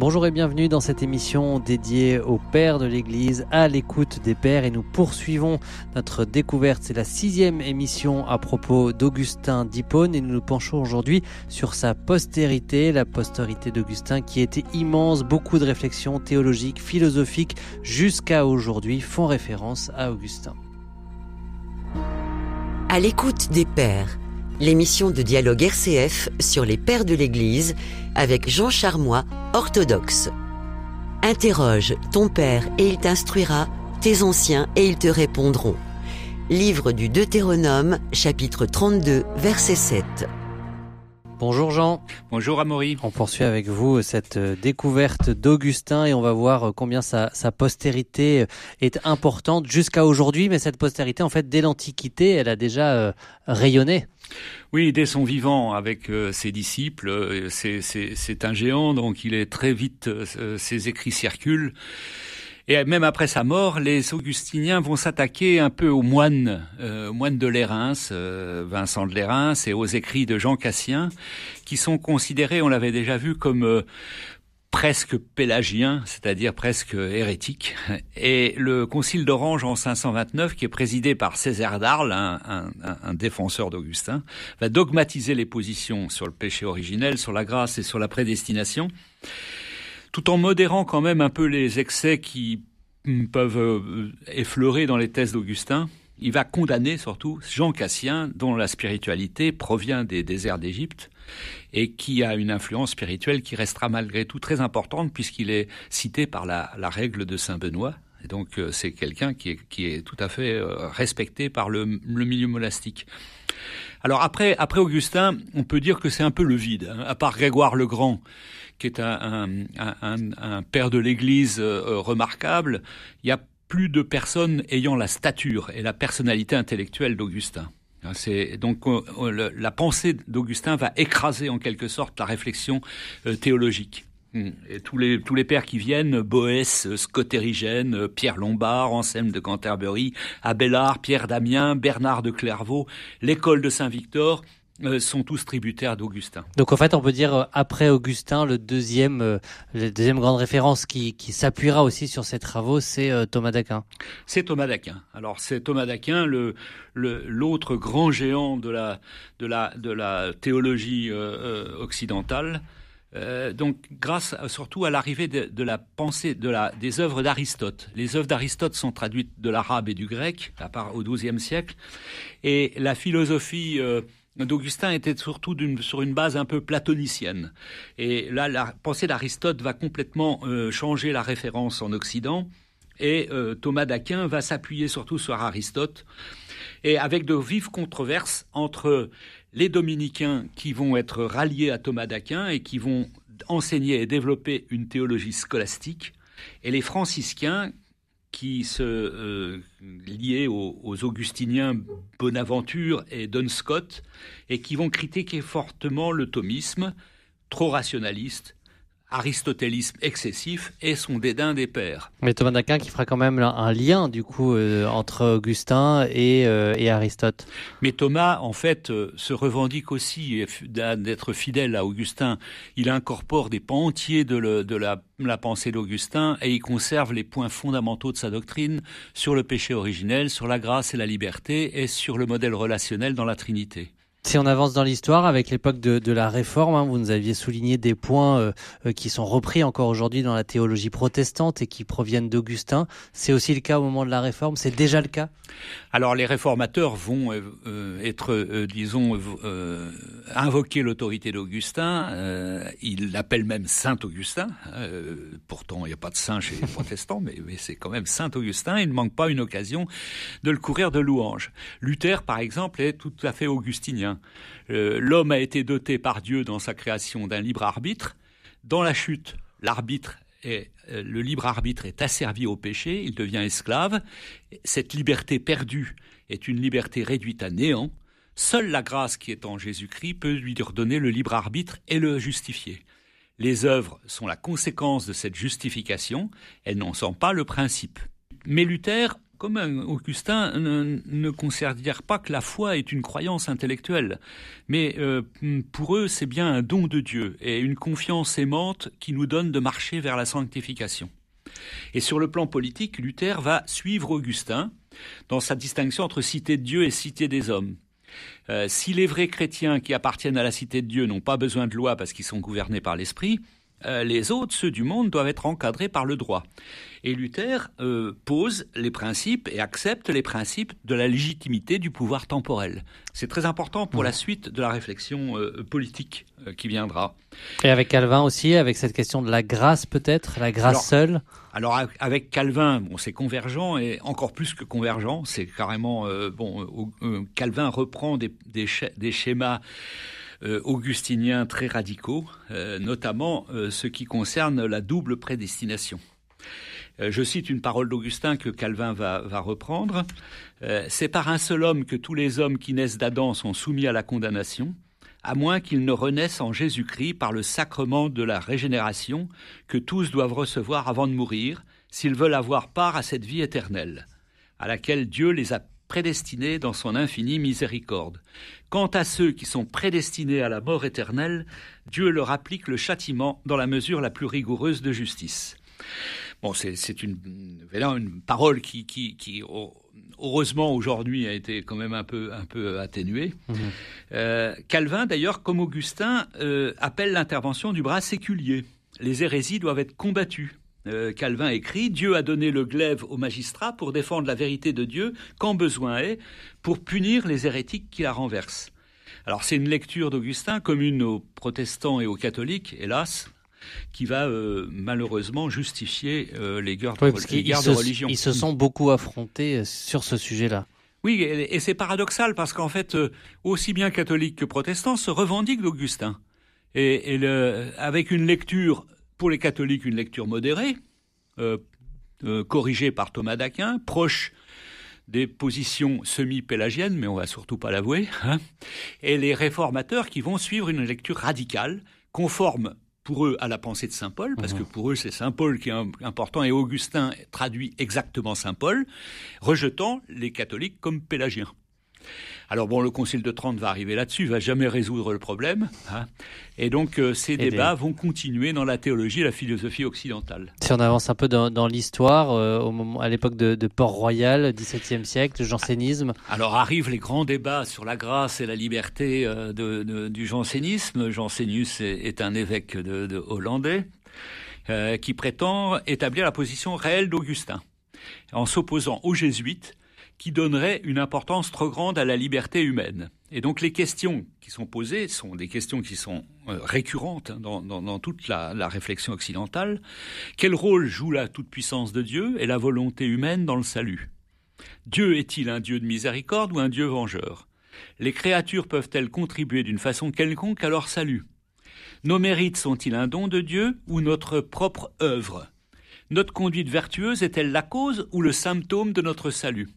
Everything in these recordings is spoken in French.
Bonjour et bienvenue dans cette émission dédiée aux pères de l'Église, à l'écoute des pères et nous poursuivons notre découverte. C'est la sixième émission à propos d'Augustin d'Hippone et nous nous penchons aujourd'hui sur sa postérité, la postérité d'Augustin qui était immense, beaucoup de réflexions théologiques, philosophiques jusqu'à aujourd'hui font référence à Augustin. À l'écoute des pères l'émission de dialogue RCF sur les pères de l'Église avec Jean Charmois, orthodoxe. Interroge ton père et il t'instruira, tes anciens et ils te répondront. Livre du Deutéronome, chapitre 32, verset 7. Bonjour Jean. Bonjour Amaury. On poursuit avec vous cette euh, découverte d'Augustin et on va voir euh, combien sa, postérité euh, est importante jusqu'à aujourd'hui. Mais cette postérité, en fait, dès l'Antiquité, elle a déjà rayonné. Oui, dès son vivant avec ses disciples, c'est un géant, donc il est très vite, ses écrits circulent. Et même après sa mort, les augustiniens vont s'attaquer un peu aux moines, euh, moines de Lérins, euh, Vincent de Lérins, et aux écrits de Jean Cassien, qui sont considérés, on l'avait déjà vu, comme euh, presque pélagiens, c'est-à-dire presque hérétiques. Et le concile d'Orange en 529, qui est présidé par Césaire d'Arles, un, un, un défenseur d'Augustin, va dogmatiser les positions sur le péché originel, sur la grâce et sur la prédestination tout en modérant quand même un peu les excès qui peuvent euh, effleurer dans les thèses d'Augustin. Il va condamner surtout Jean Cassien, dont la spiritualité provient des déserts d'Égypte et qui a une influence spirituelle qui restera malgré tout très importante puisqu'il est cité par la, règle de Saint Benoît. Donc euh, c'est quelqu'un qui est, tout à fait euh, respecté par le, milieu monastique. Alors après, Augustin, on peut dire que c'est un peu le vide, hein. à part Grégoire le Grand, qui est un, père de l'Église euh, remarquable, il y a plus de personnes ayant la stature et la personnalité intellectuelle d'Augustin. Hein, donc la pensée d'Augustin va écraser en quelque sorte la réflexion théologique. Hmm. Et tous les, tous les pères qui viennent, Boès, Scott Érigène, Pierre Lombard, Anselme de Canterbury, Abélard, Pierre Damien, Bernard de Clairvaux, l'école de Saint-Victor, euh, sont tous tributaires d'Augustin. Donc en fait, on peut dire euh, après Augustin, le deuxième, euh, la deuxième grande référence qui, qui s'appuiera aussi sur ces travaux, c'est Thomas d'Aquin. C'est Thomas d'Aquin. Alors c'est Thomas d'Aquin, le l'autre grand géant de la de la de la théologie occidentale. Donc, grâce surtout à l'arrivée de, la pensée, des œuvres d'Aristote. Les œuvres d'Aristote sont traduites de l'arabe et du grec, à part au XIIe siècle, et la philosophie d'Augustin était surtout sur une base un peu platonicienne. Et là, la pensée d'Aristote va complètement euh, changer la référence en Occident. Et euh, Thomas d'Aquin va s'appuyer surtout sur Aristote. Et avec de vives controverses entre les dominicains qui vont être ralliés à Thomas d'Aquin et qui vont enseigner et développer une théologie scolastique, et les franciscains qui se euh, liaient aux, augustiniens Bonaventure et Don Scott et qui vont critiquer fortement le thomisme, trop rationaliste, aristotélisme excessif et son dédain des pères. Mais Thomas d'Aquin qui fera quand même un lien du coup euh, entre Augustin euh, et, Aristote. Mais Thomas en fait euh, se revendique aussi d'être fidèle à Augustin. Il incorpore des pans entiers de, la, la pensée d'Augustin et il conserve les points fondamentaux de sa doctrine sur le péché originel, sur la grâce et la liberté et sur le modèle relationnel dans la Trinité. Si on avance dans l'histoire, avec l'époque de, la Réforme, hein, vous nous aviez souligné des points euh, euh, qui sont repris encore aujourd'hui dans la théologie protestante et qui proviennent d'Augustin. C'est aussi le cas au moment de la Réforme? C'est déjà le cas? Alors les réformateurs vont euh, être, disons, invoquer l'autorité d'Augustin. ils l'appellent même Saint Augustin. pourtant, il n'y a pas de saint chez les protestants, mais, mais c'est quand même Saint Augustin. Il ne manque pas une occasion de le courir de louanges. Luther, par exemple, est tout à fait augustinien. Euh, l'homme a été doté par Dieu dans sa création d'un libre arbitre. Dans la chute, l'arbitre euh, le libre arbitre est asservi au péché, il devient esclave. Cette liberté perdue est une liberté réduite à néant. Seule la grâce qui est en Jésus-Christ peut lui redonner le libre arbitre et le justifier. Les œuvres sont la conséquence de cette justification, elles n'en sont pas le principe. Mais Luther comme Augustin, ne, considèrent pas que la foi est une croyance intellectuelle, mais euh, pour eux c'est bien un don de Dieu et une confiance aimante qui nous donne de marcher vers la sanctification. Et sur le plan politique, Luther va suivre Augustin dans sa distinction entre cité de Dieu et cité des hommes. Euh, si les vrais chrétiens qui appartiennent à la cité de Dieu n'ont pas besoin de loi parce qu'ils sont gouvernés par l'Esprit, euh, les autres, ceux du monde, doivent être encadrés par le droit. Et Luther euh, pose les principes et accepte les principes de la légitimité du pouvoir temporel. C'est très important pour la suite de la réflexion euh, politique qui viendra. Et avec Calvin aussi, avec cette question de la grâce peut-être, la grâce seule? Alors avec Calvin, bon, c'est convergent et encore plus que convergent, c'est carrément... bon, Calvin reprend des, des schémas augustiniens très radicaux, euh, notamment euh, ce qui concerne la double prédestination. Je cite une parole d'Augustin que Calvin va, va reprendre. C'est par un seul homme que tous les hommes qui naissent d'Adam sont soumis à la condamnation, à moins qu'ils ne renaissent en Jésus-Christ par le sacrement de la régénération que tous doivent recevoir avant de mourir, s'ils veulent avoir part à cette vie éternelle, à laquelle Dieu les a prédestinés dans son infinie miséricorde. Quant à ceux qui sont prédestinés à la mort éternelle, Dieu leur applique le châtiment dans la mesure la plus rigoureuse de justice. Bon, c'est une, une parole qui, qui, qui heureusement aujourd'hui a été quand même un peu, un peu atténuée. Mmh. Euh, Calvin, d'ailleurs, comme Augustin, euh, appelle l'intervention du bras séculier. Les hérésies doivent être combattues. Euh, Calvin écrit Dieu a donné le glaive aux magistrats pour défendre la vérité de Dieu quand besoin est, pour punir les hérétiques qui la renversent. Alors c'est une lecture d'Augustin commune aux protestants et aux catholiques, hélas, qui va euh, malheureusement justifier euh, les guerres, de, religion. Ils se sont beaucoup affrontés sur ce sujet-là. Oui, et, c'est paradoxal parce qu'en fait, aussi bien catholiques que protestants se revendiquent d'Augustin. Et, et avec une lecture pour les catholiques, une lecture modérée, euh, euh, corrigée par Thomas d'Aquin, proche des positions semi-pélagiennes, mais on va surtout pas l'avouer, hein, et les réformateurs qui vont suivre une lecture radicale, conforme pour eux à la pensée de Saint Paul, parce que mmh. pour eux c'est Saint Paul qui est important, et Augustin traduit exactement Saint Paul, rejetant les catholiques comme pélagiens. Alors bon, le Concile de Trente va arriver là-dessus, va jamais résoudre le problème. Hein. Et donc euh, ces débats vont continuer dans la théologie et la philosophie occidentale. Si on avance un peu dans, l'histoire, euh, au moment, à l'époque de, Port-Royal, XVIIe siècle, le jansénisme. Alors arrivent les grands débats sur la grâce et la liberté euh, du jansénisme. Jansénus est, un évêque de, hollandais qui prétend établir la position réelle d'Augustin en s'opposant aux jésuites qui donnerait une importance trop grande à la liberté humaine. Et donc les questions qui sont posées sont des questions qui sont euh, récurrentes hein, dans, toute la, la, réflexion occidentale. Quel rôle joue la toute-puissance de Dieu et la volonté humaine dans le salut? Dieu est-il un Dieu de miséricorde ou un Dieu vengeur? Les créatures peuvent-elles contribuer d'une façon quelconque à leur salut? Nos mérites sont-ils un don de Dieu ou notre propre œuvre? Notre conduite vertueuse est-elle la cause ou le symptôme de notre salut?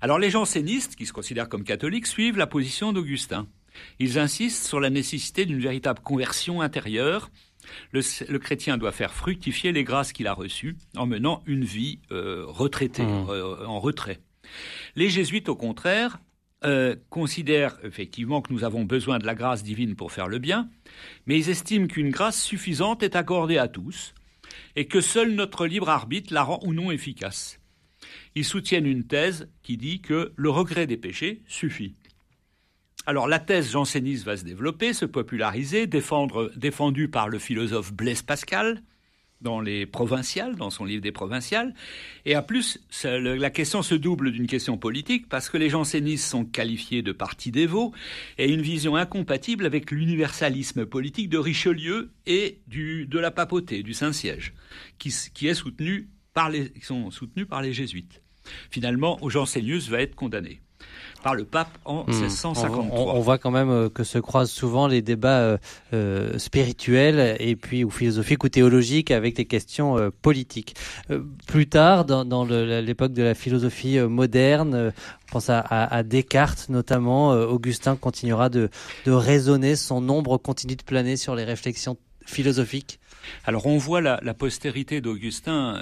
Alors les jansénistes, qui se considèrent comme catholiques, suivent la position d'Augustin. Ils insistent sur la nécessité d'une véritable conversion intérieure. Le, chrétien doit faire fructifier les grâces qu'il a reçues en menant une vie euh, retraitée, mmh. euh, en retrait. Les jésuites, au contraire, euh, considèrent effectivement que nous avons besoin de la grâce divine pour faire le bien, mais ils estiment qu'une grâce suffisante est accordée à tous et que seul notre libre arbitre la rend ou non efficace ils soutiennent une thèse qui dit que le regret des péchés suffit. Alors la thèse janséniste va se développer, se populariser, défendue par le philosophe Blaise Pascal dans les provinciales, dans son livre des provinciales. Et à plus, la question se double d'une question politique parce que les jansénistes sont qualifiés de parti dévot et une vision incompatible avec l'universalisme politique de Richelieu et de la papauté, du Saint-Siège, qui, qui est soutenu par les, qui sont soutenus par les jésuites. Finalement, Jansénius va être condamné par le pape en 1653. Hmm. On, voit quand même euh, que se croisent souvent les débats euh, euh, spirituels et puis ou philosophiques ou théologiques avec des questions politiques. plus tard, dans, l'époque de la philosophie moderne, on pense à, Descartes notamment, Augustin continuera de, de raisonner, son ombre continue de planer sur les réflexions philosophique Alors on voit la, postérité d'Augustin,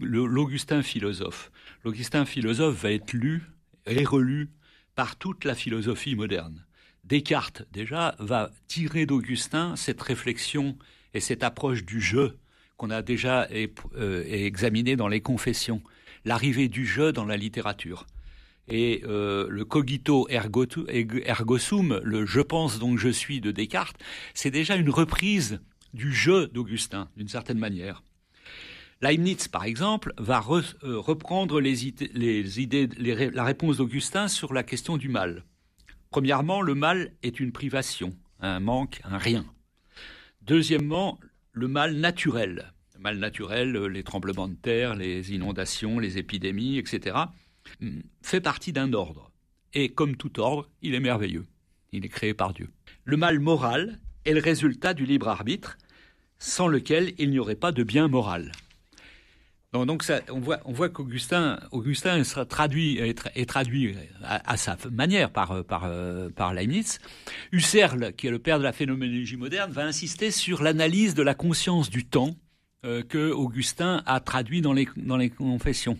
l'Augustin philosophe. L'Augustin philosophe va être lu et relu par toute la philosophie moderne. Descartes, déjà, va tirer d'Augustin cette réflexion et cette approche du jeu qu'on a déjà euh, examiné dans les confessions, l'arrivée du jeu dans la littérature. Et euh, le cogito ergo sum, le je pense donc je suis de Descartes, c'est déjà une reprise du jeu d'Augustin, d'une certaine manière. Leibniz, par exemple, va euh, reprendre les idées, la réponse d'Augustin sur la question du mal. Premièrement, le mal est une privation, un manque, un rien. Deuxièmement, le mal naturel. Le mal naturel, euh, les tremblements de terre, les inondations, les épidémies, etc., hmm, fait partie d'un ordre. Et comme tout ordre, il est merveilleux. Il est créé par Dieu. Le mal moral est le résultat du libre arbitre, sans lequel il n'y aurait pas de bien moral. On voit, qu'Augustin, Augustin traduit, est, traduit à, sa manière par, par, par Leibniz. Husserl, qui est le père de la phénoménologie moderne, va insister sur l'analyse de la conscience du temps euh, que Augustin a traduit dans les, dans les confessions.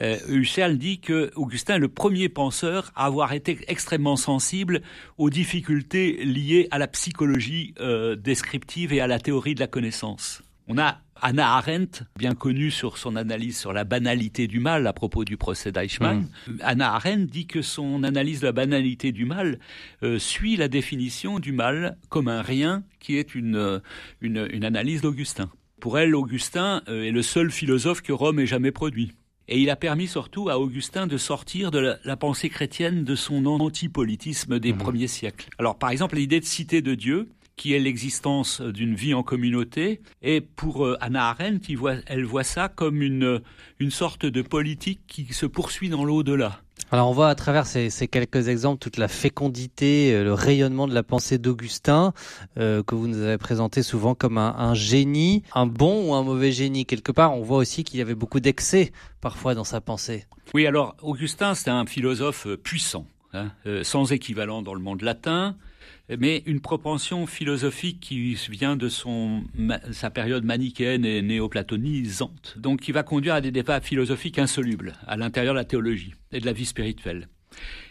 Euh, Husserl dit que Augustin est le premier penseur à avoir été extrêmement sensible aux difficultés liées à la psychologie euh, descriptive et à la théorie de la connaissance. On a Anna Arendt, bien connue sur son analyse sur la banalité du mal à propos du procès d'Eichmann. Mm. Anna Arendt dit que son analyse de la banalité du mal euh, suit la définition du mal comme un rien qui est une, une, analyse d'Augustin. Pour elle, Augustin euh, est le seul philosophe que Rome ait jamais produit. Et il a permis surtout à Augustin de sortir de la, pensée chrétienne de son antipolitisme des mm. premiers siècles. Alors par exemple, l'idée de cité de Dieu, qui est l'existence d'une vie en communauté. Et pour euh, Anna Arendt, elle voit ça comme une, une sorte de politique qui se poursuit dans l'au-delà. Alors on voit à travers ces, quelques exemples toute la fécondité, euh, le rayonnement de la pensée d'Augustin, euh, que vous nous avez présenté souvent comme un, génie, un bon ou un mauvais génie. Quelque part, on voit aussi qu'il y avait beaucoup d'excès parfois dans sa pensée. Oui, alors Augustin, c'est un philosophe puissant, hein, sans équivalent dans le monde latin, mais une propension philosophique qui vient de son, sa période manichéenne et néoplatonisante, donc qui va conduire à des débats philosophiques insolubles à l'intérieur de la théologie et de la vie spirituelle.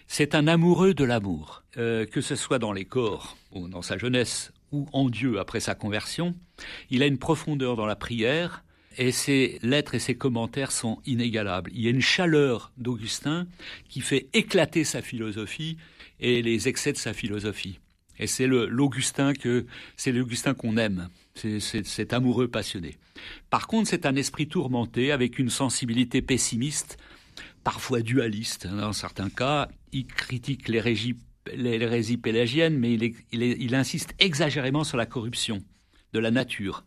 C'est un amoureux de l'amour, euh, que ce soit dans les corps ou dans sa jeunesse ou en Dieu après sa conversion. Il a une profondeur dans la prière et ses lettres et ses commentaires sont inégalables. Il y a une chaleur d'Augustin qui fait éclater sa philosophie et les excès de sa philosophie. Et c'est l'Augustin que c'est l'Augustin qu'on aime, c'est cet amoureux passionné. Par contre, c'est un esprit tourmenté avec une sensibilité pessimiste, parfois dualiste. Dans certains cas, il critique l'hérésie pélagienne, mais il, il, insiste exagérément sur la corruption de la nature.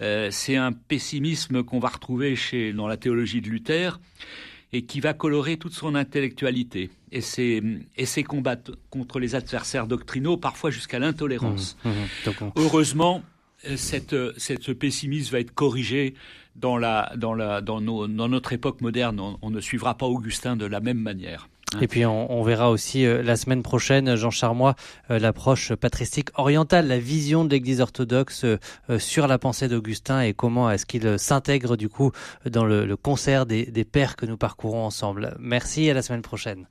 Euh, c'est un pessimisme qu'on va retrouver chez, dans la théologie de Luther et qui va colorer toute son intellectualité et ses, et ses combats contre les adversaires doctrinaux, parfois jusqu'à l'intolérance. Mmh, mmh, Heureusement, cette, cette, ce pessimisme va être corrigé dans, la, dans, la, dans, nos, dans notre époque moderne. on, ne suivra pas Augustin de la même manière. Et puis on, verra aussi euh, la semaine prochaine, Jean Charmois, euh, l'approche patristique orientale, la vision de l'Église orthodoxe euh, sur la pensée d'Augustin et comment est-ce qu'il s'intègre du coup dans le, concert des, des pères que nous parcourons ensemble. Merci, à la semaine prochaine.